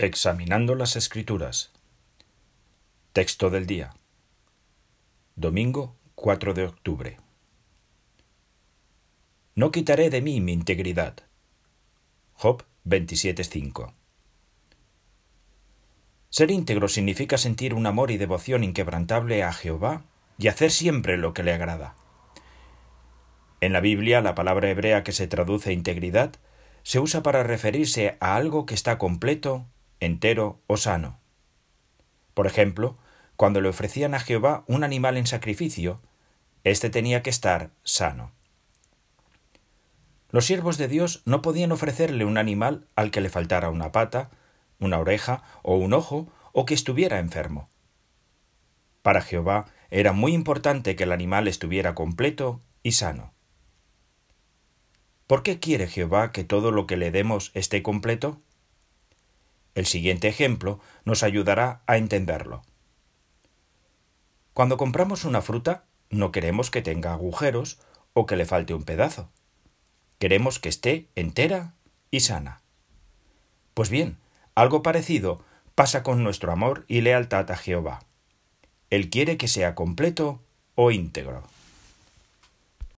Examinando las Escrituras. Texto del día. Domingo 4 de octubre. No quitaré de mí mi integridad. Job 27.5. Ser íntegro significa sentir un amor y devoción inquebrantable a Jehová y hacer siempre lo que le agrada. En la Biblia la palabra hebrea que se traduce integridad se usa para referirse a algo que está completo, entero o sano. Por ejemplo, cuando le ofrecían a Jehová un animal en sacrificio, éste tenía que estar sano. Los siervos de Dios no podían ofrecerle un animal al que le faltara una pata, una oreja o un ojo o que estuviera enfermo. Para Jehová era muy importante que el animal estuviera completo y sano. ¿Por qué quiere Jehová que todo lo que le demos esté completo? El siguiente ejemplo nos ayudará a entenderlo. Cuando compramos una fruta, no queremos que tenga agujeros o que le falte un pedazo. Queremos que esté entera y sana. Pues bien, algo parecido pasa con nuestro amor y lealtad a Jehová. Él quiere que sea completo o íntegro.